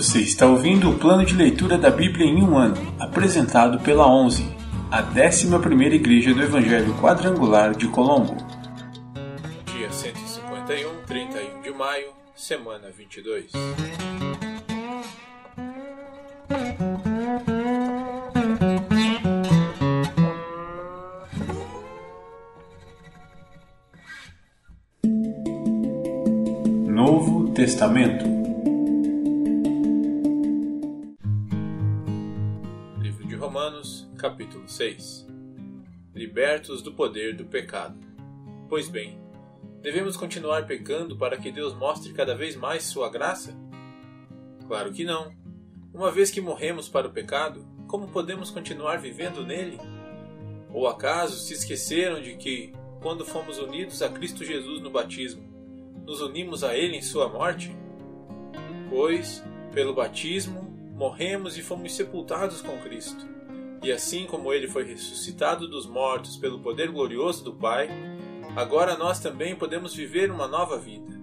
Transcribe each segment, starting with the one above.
Você está ouvindo o plano de leitura da Bíblia em um ano, apresentado pela 11, a 11ª Igreja do Evangelho Quadrangular de Colombo. Dia 151, 31 de maio, semana 22. Novo Testamento 6 Libertos do poder do pecado. Pois bem, devemos continuar pecando para que Deus mostre cada vez mais sua graça? Claro que não. Uma vez que morremos para o pecado, como podemos continuar vivendo nele? Ou acaso se esqueceram de que, quando fomos unidos a Cristo Jesus no batismo, nos unimos a Ele em Sua morte? Pois, pelo batismo, morremos e fomos sepultados com Cristo. E assim como Ele foi ressuscitado dos mortos pelo poder glorioso do Pai, agora nós também podemos viver uma nova vida.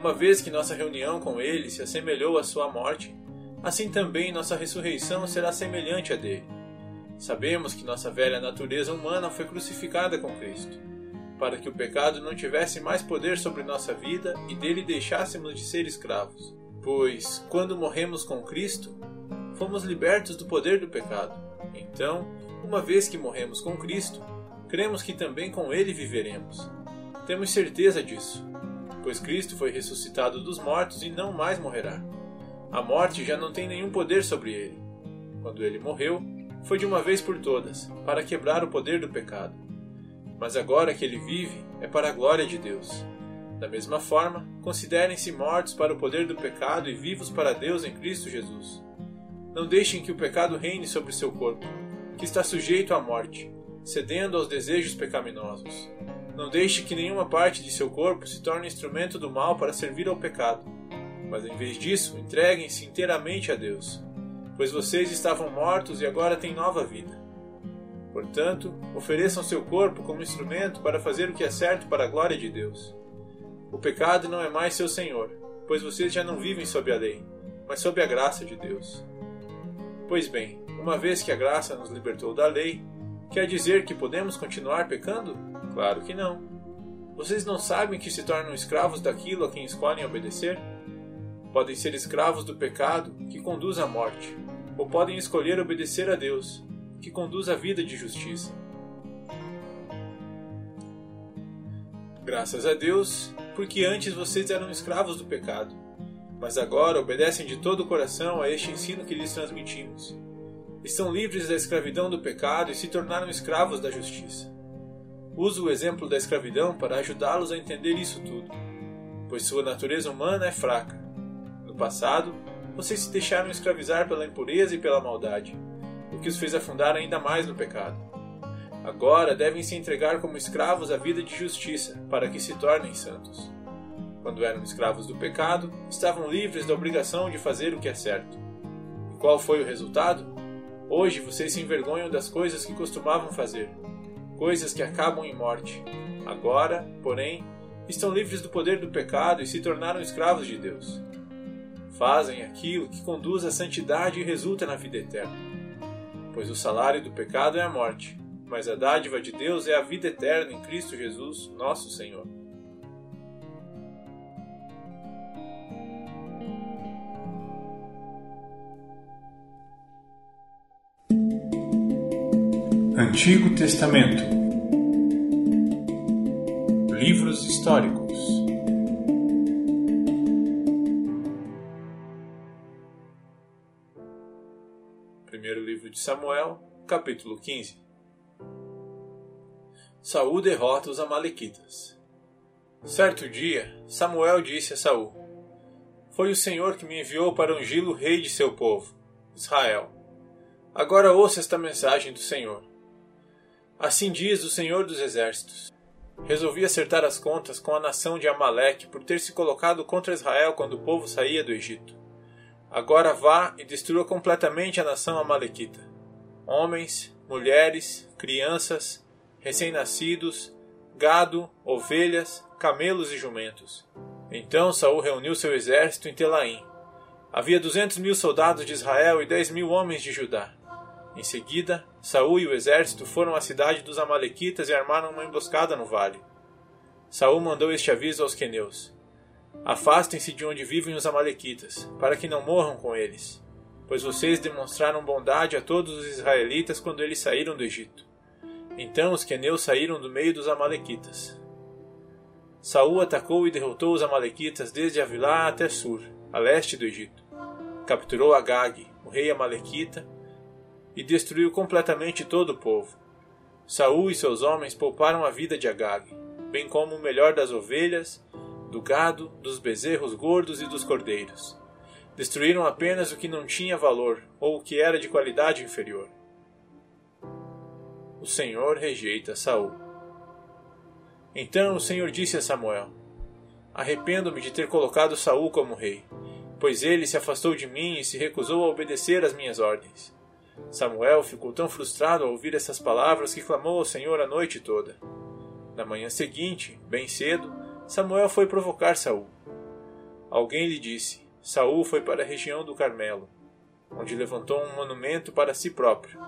Uma vez que nossa reunião com Ele se assemelhou à Sua morte, assim também nossa ressurreição será semelhante à dele. Sabemos que nossa velha natureza humana foi crucificada com Cristo para que o pecado não tivesse mais poder sobre nossa vida e dele deixássemos de ser escravos. Pois, quando morremos com Cristo, fomos libertos do poder do pecado. Então, uma vez que morremos com Cristo, cremos que também com Ele viveremos. Temos certeza disso, pois Cristo foi ressuscitado dos mortos e não mais morrerá. A morte já não tem nenhum poder sobre ele. Quando ele morreu, foi de uma vez por todas, para quebrar o poder do pecado mas agora que ele vive é para a glória de Deus. Da mesma forma, considerem-se mortos para o poder do pecado e vivos para Deus em Cristo Jesus. Não deixem que o pecado reine sobre seu corpo, que está sujeito à morte, cedendo aos desejos pecaminosos. Não deixe que nenhuma parte de seu corpo se torne instrumento do mal para servir ao pecado, mas em vez disso, entreguem-se inteiramente a Deus, pois vocês estavam mortos e agora têm nova vida. Portanto, ofereçam seu corpo como instrumento para fazer o que é certo para a glória de Deus. O pecado não é mais seu senhor, pois vocês já não vivem sob a lei, mas sob a graça de Deus. Pois bem, uma vez que a graça nos libertou da lei, quer dizer que podemos continuar pecando? Claro que não. Vocês não sabem que se tornam escravos daquilo a quem escolhem obedecer? Podem ser escravos do pecado, que conduz à morte, ou podem escolher obedecer a Deus, que conduz à vida de justiça. Graças a Deus, porque antes vocês eram escravos do pecado, mas agora obedecem de todo o coração a este ensino que lhes transmitimos. Estão livres da escravidão do pecado e se tornaram escravos da justiça. Uso o exemplo da escravidão para ajudá-los a entender isso tudo, pois sua natureza humana é fraca. No passado, vocês se deixaram escravizar pela impureza e pela maldade o que os fez afundar ainda mais no pecado. Agora devem se entregar como escravos à vida de justiça, para que se tornem santos. Quando eram escravos do pecado, estavam livres da obrigação de fazer o que é certo. E qual foi o resultado? Hoje vocês se envergonham das coisas que costumavam fazer, coisas que acabam em morte. Agora, porém, estão livres do poder do pecado e se tornaram escravos de Deus. Fazem aquilo que conduz à santidade e resulta na vida eterna pois o salário do pecado é a morte, mas a dádiva de Deus é a vida eterna em Cristo Jesus, nosso Senhor. Antigo Testamento Livros históricos Primeiro livro de Samuel, capítulo 15. Saul derrota os amalequitas. Certo dia, Samuel disse a Saul: Foi o Senhor que me enviou para ungí-lo rei de seu povo, Israel. Agora ouça esta mensagem do Senhor. Assim diz o Senhor dos Exércitos: Resolvi acertar as contas com a nação de Amaleque por ter se colocado contra Israel quando o povo saía do Egito. Agora vá e destrua completamente a nação amalequita. Homens, mulheres, crianças, recém-nascidos, gado, ovelhas, camelos e jumentos. Então Saul reuniu seu exército em Telaim. Havia duzentos mil soldados de Israel e dez mil homens de Judá. Em seguida, Saul e o exército foram à cidade dos Amalequitas e armaram uma emboscada no vale. Saul mandou este aviso aos queneus: Afastem-se de onde vivem os Amalequitas, para que não morram com eles, pois vocês demonstraram bondade a todos os israelitas quando eles saíram do Egito. Então os queneus saíram do meio dos Amalequitas. Saul atacou e derrotou os Amalequitas desde Avilá até Sur, a leste do Egito. Capturou Agag, o rei Amalequita, e destruiu completamente todo o povo. Saul e seus homens pouparam a vida de Agag, bem como o melhor das ovelhas, do gado, dos bezerros gordos e dos cordeiros. Destruíram apenas o que não tinha valor ou o que era de qualidade inferior. O Senhor rejeita Saul. Então o Senhor disse a Samuel: Arrependo-me de ter colocado Saul como rei, pois ele se afastou de mim e se recusou a obedecer às minhas ordens. Samuel ficou tão frustrado ao ouvir essas palavras que clamou ao Senhor a noite toda. Na manhã seguinte, bem cedo, Samuel foi provocar Saul. Alguém lhe disse: Saul foi para a região do Carmelo, onde levantou um monumento para si próprio.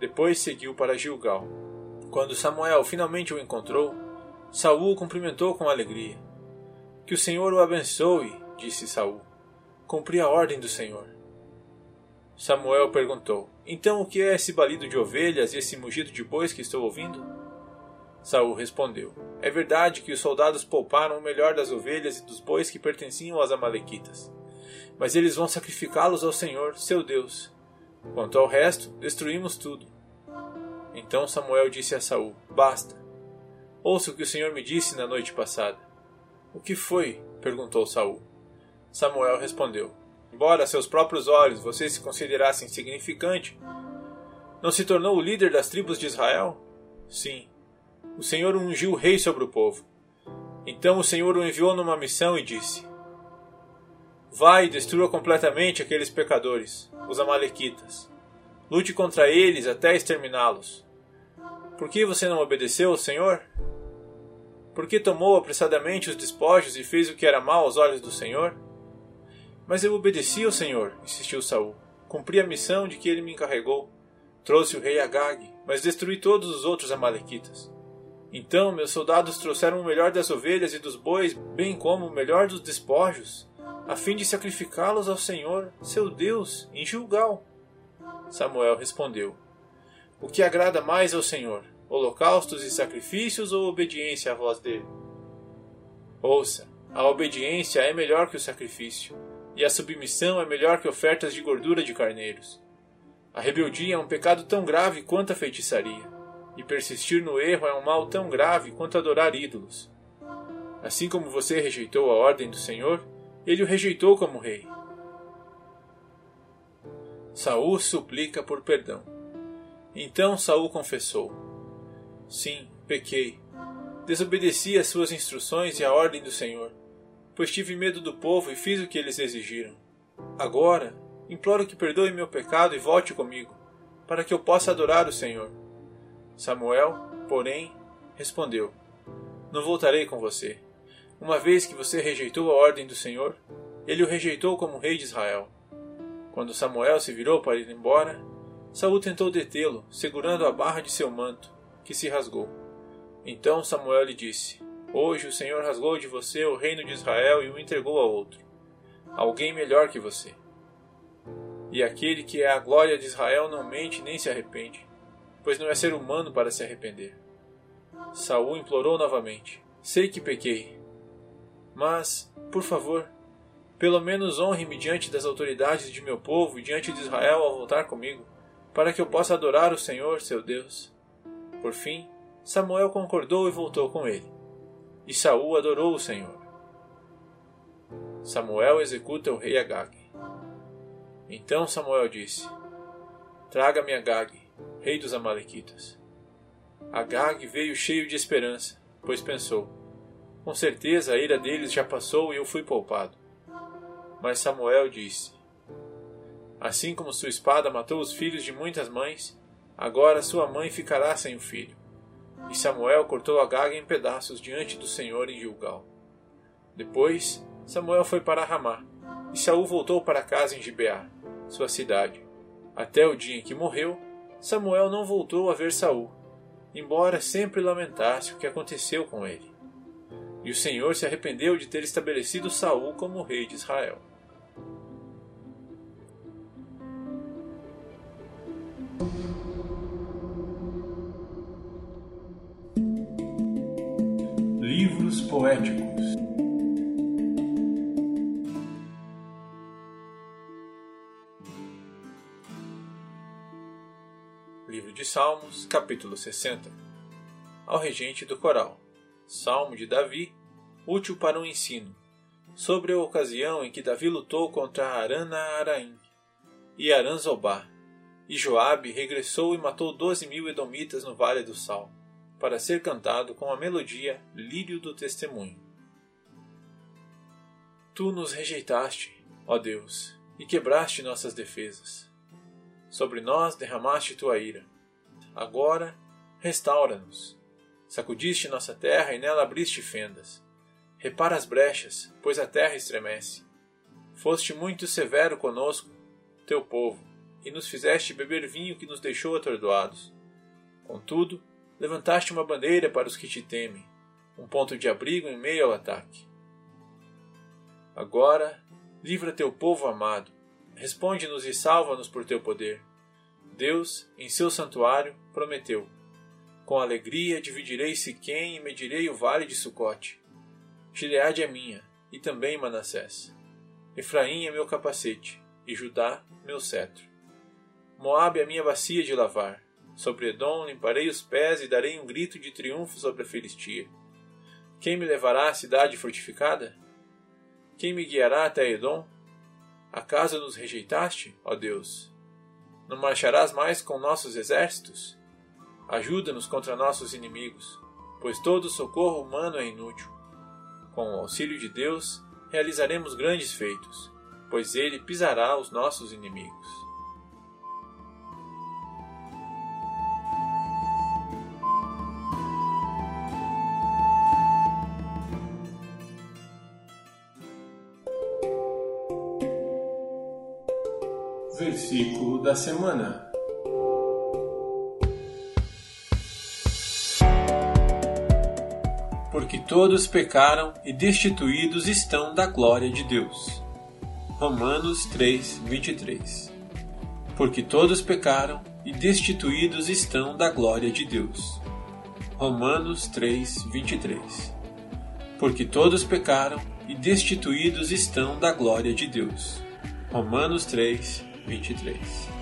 Depois seguiu para Gilgal. Quando Samuel finalmente o encontrou, Saul o cumprimentou com alegria. Que o Senhor o abençoe, disse Saul. Cumpri a ordem do Senhor. Samuel perguntou: Então o que é esse balido de ovelhas e esse mugido de bois que estou ouvindo? Saul respondeu: É verdade que os soldados pouparam o melhor das ovelhas e dos bois que pertenciam aos amalequitas. Mas eles vão sacrificá-los ao Senhor, seu Deus. Quanto ao resto, destruímos tudo. Então Samuel disse a Saul: Basta. Ouça o que o Senhor me disse na noite passada. O que foi? perguntou Saul. Samuel respondeu: Embora a seus próprios olhos você se considerasse insignificante, não se tornou o líder das tribos de Israel? Sim. O Senhor ungiu o rei sobre o povo. Então o Senhor o enviou numa missão e disse: Vai e destrua completamente aqueles pecadores, os Amalequitas. Lute contra eles até exterminá-los. Por que você não obedeceu ao Senhor? Por que tomou apressadamente os despojos e fez o que era mal aos olhos do Senhor? Mas eu obedeci ao Senhor, insistiu Saul. Cumpri a missão de que ele me encarregou. Trouxe o rei Agag, mas destruí todos os outros amalequitas. Então meus soldados trouxeram o melhor das ovelhas e dos bois, bem como o melhor dos despojos, a fim de sacrificá-los ao Senhor, seu Deus, em Gilgal. Samuel respondeu: O que agrada mais ao Senhor, holocaustos e sacrifícios ou obediência à voz dele? Ouça, a obediência é melhor que o sacrifício e a submissão é melhor que ofertas de gordura de carneiros. A rebeldia é um pecado tão grave quanto a feitiçaria, e persistir no erro é um mal tão grave quanto adorar ídolos. Assim como você rejeitou a ordem do Senhor, ele o rejeitou como rei. Saul suplica por perdão. Então Saul confessou: Sim, pequei. Desobedeci às suas instruções e à ordem do Senhor pois tive medo do povo e fiz o que eles exigiram. Agora, imploro que perdoe meu pecado e volte comigo, para que eu possa adorar o Senhor. Samuel, porém, respondeu: Não voltarei com você. Uma vez que você rejeitou a ordem do Senhor, ele o rejeitou como rei de Israel. Quando Samuel se virou para ir embora, Saul tentou detê-lo, segurando a barra de seu manto, que se rasgou. Então Samuel lhe disse: Hoje o Senhor rasgou de você o reino de Israel e o entregou a outro, alguém melhor que você. E aquele que é a glória de Israel não mente nem se arrepende, pois não é ser humano para se arrepender. Saul implorou novamente: Sei que pequei, mas, por favor, pelo menos honre-me diante das autoridades de meu povo e diante de Israel ao voltar comigo, para que eu possa adorar o Senhor, seu Deus. Por fim, Samuel concordou e voltou com ele. E Saul adorou o Senhor. Samuel executa o rei Agag. Então Samuel disse: Traga-me Agag, rei dos Amalequitas. Agag veio cheio de esperança, pois pensou: Com certeza a ira deles já passou e eu fui poupado. Mas Samuel disse: Assim como sua espada matou os filhos de muitas mães, agora sua mãe ficará sem o filho. E Samuel cortou Agag em pedaços diante do Senhor em Gilgal. Depois, Samuel foi para Ramá, E Saul voltou para casa em Gibeá, sua cidade. Até o dia em que morreu, Samuel não voltou a ver Saul, embora sempre lamentasse o que aconteceu com ele. E o Senhor se arrependeu de ter estabelecido Saul como rei de Israel. Poéticos. Livro de Salmos, capítulo 60 Ao regente do coral. Salmo de Davi, útil para um ensino, sobre a ocasião em que Davi lutou contra Arana Araim e Aranzobá, e Joabe regressou e matou doze mil edomitas no Vale do Sal, para ser cantado com a melodia Lírio do Testemunho. Tu nos rejeitaste, ó Deus, e quebraste nossas defesas Sobre nós derramaste tua ira. Agora, restaura-nos. Sacudiste nossa terra e nela abriste fendas. Repara as brechas, pois a terra estremece. Foste muito severo conosco, teu povo, e nos fizeste beber vinho que nos deixou atordoados. Contudo, levantaste uma bandeira para os que te temem, um ponto de abrigo em meio ao ataque. Agora, livra teu povo amado, Responde-nos e salva-nos por teu poder. Deus, em seu santuário, prometeu: Com alegria dividirei Siquém e medirei o vale de Sucote. Gileade é minha, e também Manassés. Efraim é meu capacete, e Judá meu cetro. Moabe é minha bacia de lavar. Sobre Edom limparei os pés e darei um grito de triunfo sobre a Filistia. Quem me levará à cidade fortificada? Quem me guiará até Edom? Acaso nos rejeitaste, ó Deus? Não marcharás mais com nossos exércitos? Ajuda-nos contra nossos inimigos, pois todo socorro humano é inútil. Com o auxílio de Deus, realizaremos grandes feitos, pois ele pisará os nossos inimigos. Versículo da semana. Porque todos pecaram e destituídos estão da glória de Deus. Romanos 3, 23. Porque todos pecaram e destituídos estão da glória de Deus. Romanos 3, 23. Porque todos pecaram e destituídos estão da glória de Deus. Romanos 3, 23.